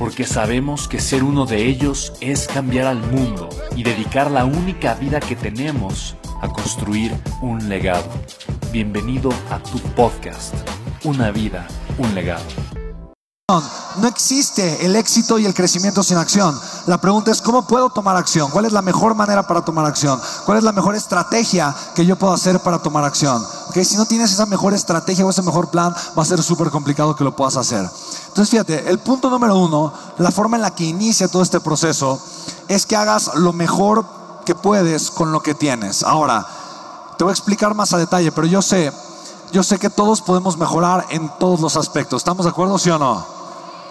porque sabemos que ser uno de ellos es cambiar al mundo y dedicar la única vida que tenemos a construir un legado. Bienvenido a tu podcast, Una vida, un legado. No existe el éxito y el crecimiento sin acción. La pregunta es, ¿cómo puedo tomar acción? ¿Cuál es la mejor manera para tomar acción? ¿Cuál es la mejor estrategia que yo puedo hacer para tomar acción? Porque si no tienes esa mejor estrategia o ese mejor plan, va a ser súper complicado que lo puedas hacer. Entonces, fíjate, el punto número uno, la forma en la que inicia todo este proceso, es que hagas lo mejor que puedes con lo que tienes. Ahora, te voy a explicar más a detalle, pero yo sé, yo sé que todos podemos mejorar en todos los aspectos. ¿Estamos de acuerdo, sí o no?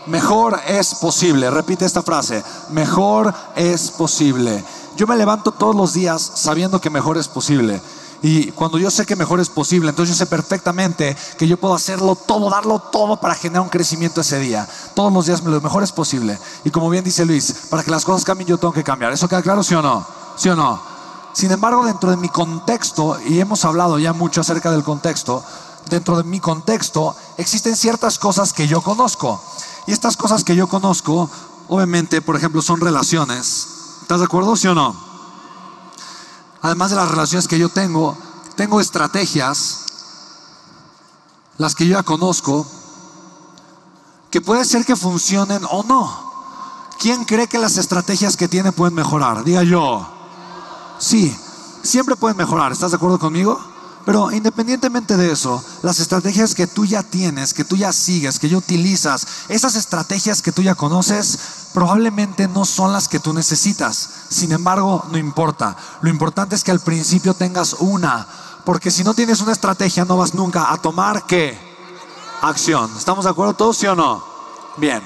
Mejor es posible. Repite esta frase. Mejor es posible. Yo me levanto todos los días sabiendo que mejor es posible. Y cuando yo sé que mejor es posible, entonces yo sé perfectamente que yo puedo hacerlo todo, darlo todo para generar un crecimiento ese día. Todos los días lo mejor es posible. Y como bien dice Luis, para que las cosas cambien yo tengo que cambiar. ¿Eso queda claro, sí o no? ¿Sí o no? Sin embargo, dentro de mi contexto, y hemos hablado ya mucho acerca del contexto, dentro de mi contexto existen ciertas cosas que yo conozco. Y estas cosas que yo conozco, obviamente, por ejemplo, son relaciones. ¿Estás de acuerdo, sí o no? Además de las relaciones que yo tengo, tengo estrategias, las que yo ya conozco, que puede ser que funcionen o no. ¿Quién cree que las estrategias que tiene pueden mejorar? Diga yo. Sí, siempre pueden mejorar. ¿Estás de acuerdo conmigo? Pero independientemente de eso, las estrategias que tú ya tienes, que tú ya sigues, que ya utilizas, esas estrategias que tú ya conoces, probablemente no son las que tú necesitas. Sin embargo, no importa. Lo importante es que al principio tengas una. Porque si no tienes una estrategia, no vas nunca a tomar qué? Acción. ¿Estamos de acuerdo todos, sí o no? Bien.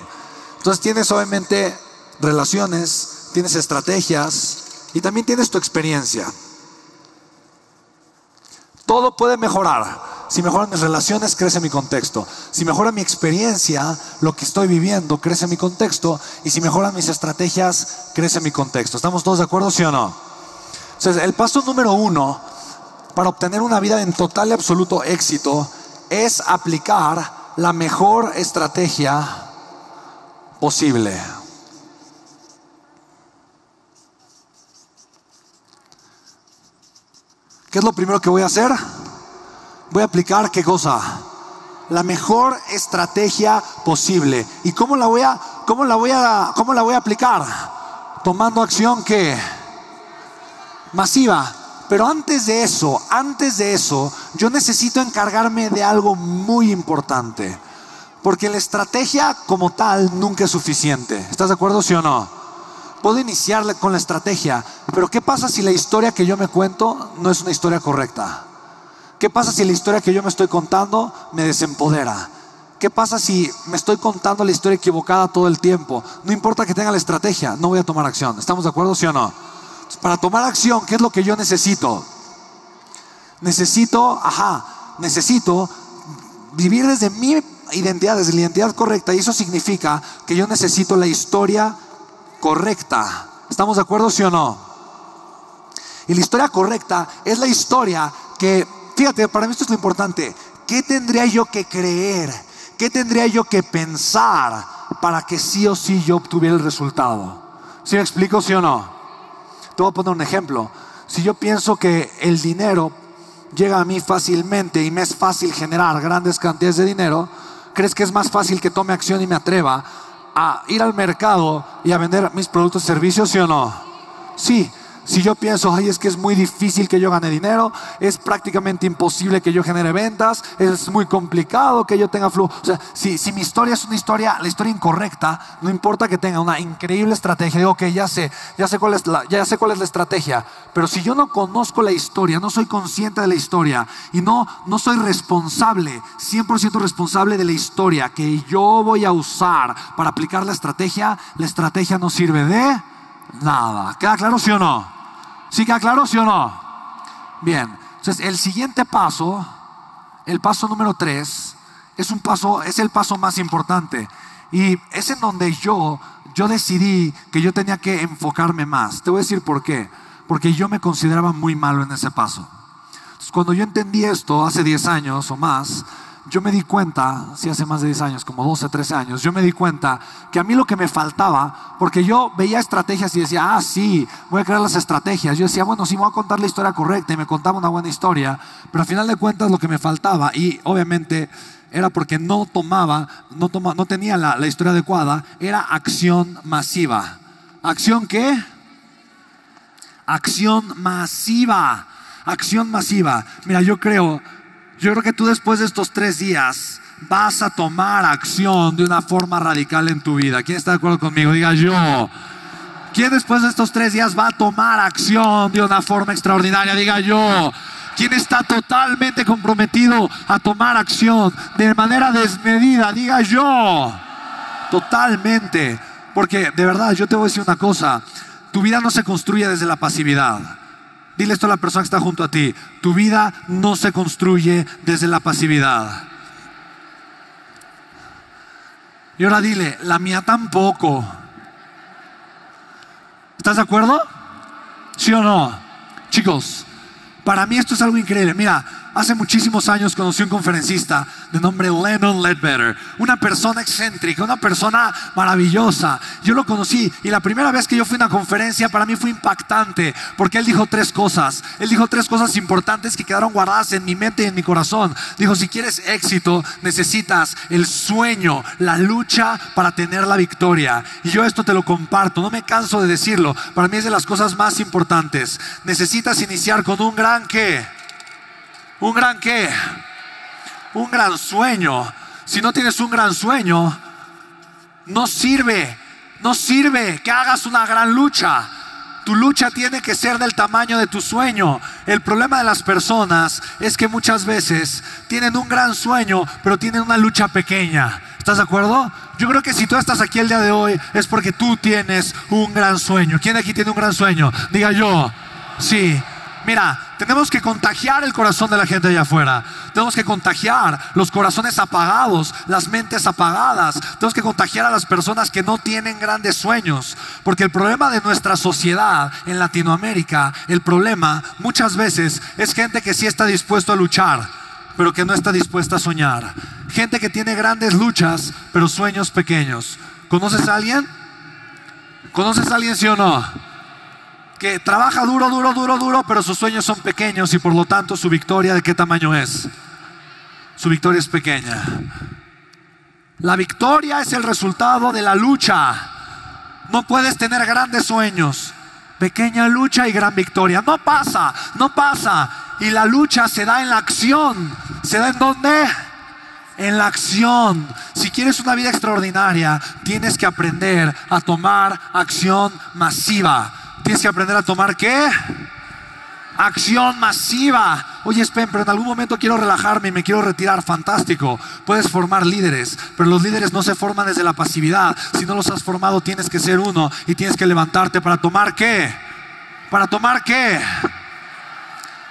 Entonces tienes obviamente relaciones, tienes estrategias y también tienes tu experiencia. Puede mejorar. Si mejoran mis relaciones, crece mi contexto. Si mejora mi experiencia, lo que estoy viviendo, crece mi contexto. Y si mejoran mis estrategias, crece mi contexto. ¿Estamos todos de acuerdo, sí o no? Entonces, el paso número uno para obtener una vida en total y absoluto éxito es aplicar la mejor estrategia posible. ¿Qué es lo primero que voy a hacer? Voy a aplicar qué cosa? La mejor estrategia posible. ¿Y cómo la voy a, cómo la voy a, cómo la voy a aplicar? Tomando acción que masiva. Pero antes de eso, antes de eso, yo necesito encargarme de algo muy importante. Porque la estrategia como tal nunca es suficiente. ¿Estás de acuerdo, sí o no? Puedo iniciar con la estrategia, pero ¿qué pasa si la historia que yo me cuento no es una historia correcta? ¿Qué pasa si la historia que yo me estoy contando me desempodera? ¿Qué pasa si me estoy contando la historia equivocada todo el tiempo? No importa que tenga la estrategia, no voy a tomar acción. ¿Estamos de acuerdo, sí o no? Para tomar acción, ¿qué es lo que yo necesito? Necesito, ajá, necesito vivir desde mi identidad, desde la identidad correcta. Y eso significa que yo necesito la historia correcta. ¿Estamos de acuerdo, sí o no? Y la historia correcta es la historia que, fíjate, para mí esto es lo importante. ¿Qué tendría yo que creer? ¿Qué tendría yo que pensar para que sí o sí yo obtuviera el resultado? ¿Sí me explico, sí o no? Te voy a poner un ejemplo. Si yo pienso que el dinero llega a mí fácilmente y me es fácil generar grandes cantidades de dinero, ¿crees que es más fácil que tome acción y me atreva a ir al mercado y a vender mis productos y servicios, ¿sí o no? Sí, Si yo pienso, ay, es que es muy difícil que yo gane dinero, es prácticamente imposible que yo genere ventas, es muy complicado que yo tenga flujo. O sea, si, mi historia es una historia, la historia incorrecta, no importa que tenga una increíble estrategia, digo, ok, ya sé, ya sé cuál es la, ya sé cuál es la estrategia, pero si yo no conozco la historia, no soy consciente de la historia y no, no soy responsable, 100% responsable de la historia que yo voy a usar para aplicar la estrategia, la estrategia no sirve de nada. ¿Queda claro, sí o no? ¿Sí queda claro, sí o no? Bien, entonces el siguiente paso, el paso número tres, es un paso, es el paso más importante. Y es en donde yo, yo decidí que yo tenía que enfocarme más. Te voy a decir por qué. Porque yo me consideraba muy malo en ese paso. Entonces, cuando yo entendí esto hace 10 años o más, yo me di cuenta, si hace más de 10 años, como 12, 13 años, yo me di cuenta que a mí lo que me faltaba, porque yo veía estrategias y decía, ah, sí, voy a crear las estrategias. Yo decía, bueno, sí, voy a contar la historia correcta y me contaba una buena historia, pero al final de cuentas lo que me faltaba, y obviamente era porque no tomaba, no, no tenía la, la historia adecuada, era acción masiva. ¿Acción qué? Acción masiva. Acción masiva. Mira, yo creo yo creo que tú después de estos tres días vas a tomar acción de una forma radical en tu vida. ¿Quién está de acuerdo conmigo? Diga yo. ¿Quién después de estos tres días va a tomar acción de una forma extraordinaria? Diga yo. ¿Quién está totalmente comprometido a tomar acción de manera desmedida? Diga yo. Totalmente. Porque de verdad, yo te voy a decir una cosa. Tu vida no se construye desde la pasividad. Dile esto a la persona que está junto a ti. Tu vida no se construye desde la pasividad. Y ahora dile, la mía tampoco. ¿Estás de acuerdo? ¿Sí o no? Chicos, para mí esto es algo increíble. Mira, Hace muchísimos años conocí un conferencista de nombre Lennon Ledbetter, una persona excéntrica, una persona maravillosa. Yo lo conocí y la primera vez que yo fui a una conferencia para mí fue impactante porque él dijo tres cosas. Él dijo tres cosas importantes que quedaron guardadas en mi mente y en mi corazón. Dijo, si quieres éxito, necesitas el sueño, la lucha para tener la victoria. Y yo esto te lo comparto, no me canso de decirlo. Para mí es de las cosas más importantes. Necesitas iniciar con un gran qué un gran qué? Un gran sueño. Si no tienes un gran sueño, no sirve, no sirve que hagas una gran lucha. Tu lucha tiene que ser del tamaño de tu sueño. El problema de las personas es que muchas veces tienen un gran sueño, pero tienen una lucha pequeña. ¿Estás de acuerdo? Yo creo que si tú estás aquí el día de hoy es porque tú tienes un gran sueño. ¿Quién aquí tiene un gran sueño? Diga yo. Sí. Mira, tenemos que contagiar el corazón de la gente allá afuera. Tenemos que contagiar los corazones apagados, las mentes apagadas. Tenemos que contagiar a las personas que no tienen grandes sueños. Porque el problema de nuestra sociedad en Latinoamérica, el problema muchas veces es gente que sí está dispuesto a luchar, pero que no está dispuesta a soñar. Gente que tiene grandes luchas, pero sueños pequeños. ¿Conoces a alguien? ¿Conoces a alguien, sí o no? Que trabaja duro, duro, duro, duro, pero sus sueños son pequeños y por lo tanto su victoria de qué tamaño es? Su victoria es pequeña. La victoria es el resultado de la lucha. No puedes tener grandes sueños, pequeña lucha y gran victoria. No pasa, no pasa. Y la lucha se da en la acción. ¿Se da en dónde? En la acción. Si quieres una vida extraordinaria, tienes que aprender a tomar acción masiva. Tienes que aprender a tomar qué? Acción masiva. Oye, Spen, pero en algún momento quiero relajarme y me quiero retirar. Fantástico. Puedes formar líderes, pero los líderes no se forman desde la pasividad. Si no los has formado, tienes que ser uno y tienes que levantarte para tomar qué? Para tomar qué?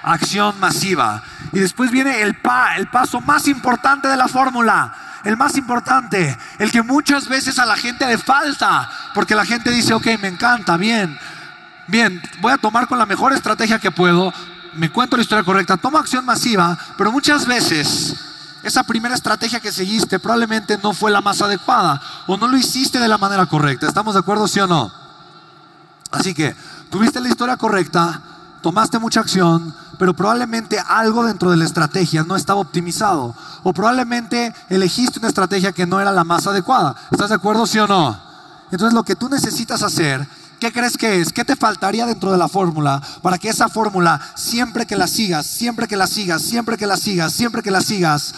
Acción masiva. Y después viene el, pa, el paso más importante de la fórmula el más importante, el que muchas veces a la gente le falta, porque la gente dice, ok, me encanta, bien, bien, voy a tomar con la mejor estrategia que puedo, me cuento la historia correcta, tomo acción masiva, pero muchas veces esa primera estrategia que seguiste probablemente no fue la más adecuada o no lo hiciste de la manera correcta. ¿Estamos de acuerdo, sí o no? Así que tuviste la historia correcta, tomaste mucha acción, pero probablemente algo dentro de la estrategia no estaba optimizado o probablemente elegiste una estrategia que no era la más adecuada. ¿Estás de acuerdo, sí o no? Entonces lo que tú necesitas hacer ¿qué crees que es? ¿Qué te faltaría dentro de la fórmula para que esa fórmula, siempre que la sigas, siempre que la sigas, siempre que la sigas, siempre que la sigas,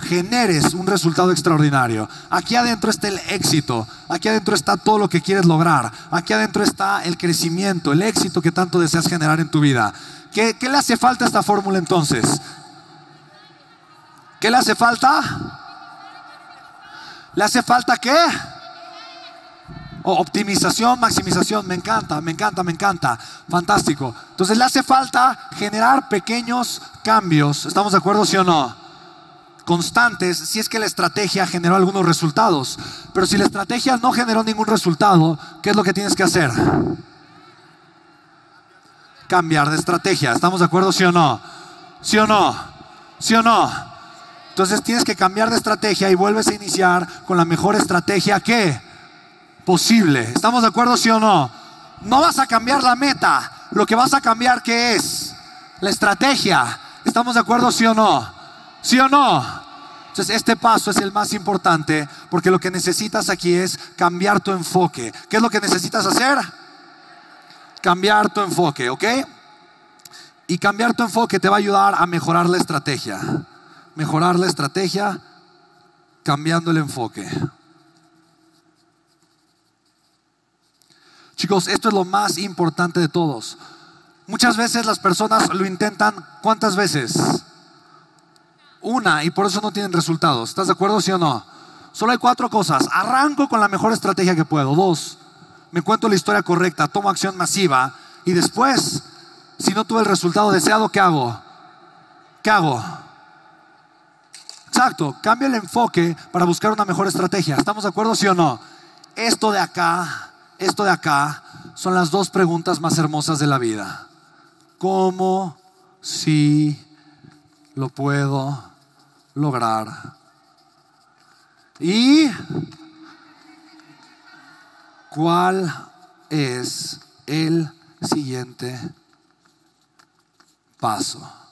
generes un resultado extraordinario. Aquí adentro está el éxito, aquí adentro está todo lo que quieres lograr, aquí adentro está el crecimiento, el éxito que tanto deseas generar en tu vida. ¿Qué, le hace falta a esta fórmula entonces? ¿Qué le hace falta? ¿Le hace falta qué? Optimización, maximización, me encanta, me encanta, me encanta. Fantástico. Entonces le hace falta generar pequeños cambios. ¿Estamos de acuerdo, sí o no? Constantes, si es que la estrategia generó algunos resultados. Pero si la estrategia no generó ningún resultado, ¿qué es lo que tienes que hacer? Cambiar de estrategia. ¿Estamos de acuerdo, sí o no? ¿Sí o no? ¿Sí o no? Entonces tienes que cambiar de estrategia y vuelves a iniciar con la mejor estrategia que posible. ¿Estamos de acuerdo, sí o no? No vas a cambiar la meta. Lo que vas a cambiar, ¿qué es? La estrategia. ¿Estamos de acuerdo, sí o no? ¿Sí o no? Entonces, este paso es el más importante porque lo que necesitas aquí es cambiar tu enfoque. ¿Qué es lo que necesitas hacer? Cambiar tu enfoque, ¿ok? Y cambiar tu enfoque te va a ayudar a mejorar la estrategia. Mejorar la estrategia cambiando el enfoque. Chicos, esto es lo más importante de todos. Muchas veces las personas lo intentan, ¿cuántas veces? Una, y por eso no tienen resultados. ¿Estás de acuerdo, sí o no? Solo hay cuatro cosas. Arranco con la mejor estrategia que puedo. Dos, me cuento la historia correcta, tomo acción masiva. Y después, si no tuve el resultado deseado, ¿qué hago? ¿Qué hago? Exacto, cambia el enfoque para buscar una mejor estrategia. ¿Estamos de acuerdo, sí o no? Esto de acá esto de acá son las dos preguntas más hermosas de la vida. ¿Cómo si lo puedo lograr? ¿Y cuál es el siguiente paso?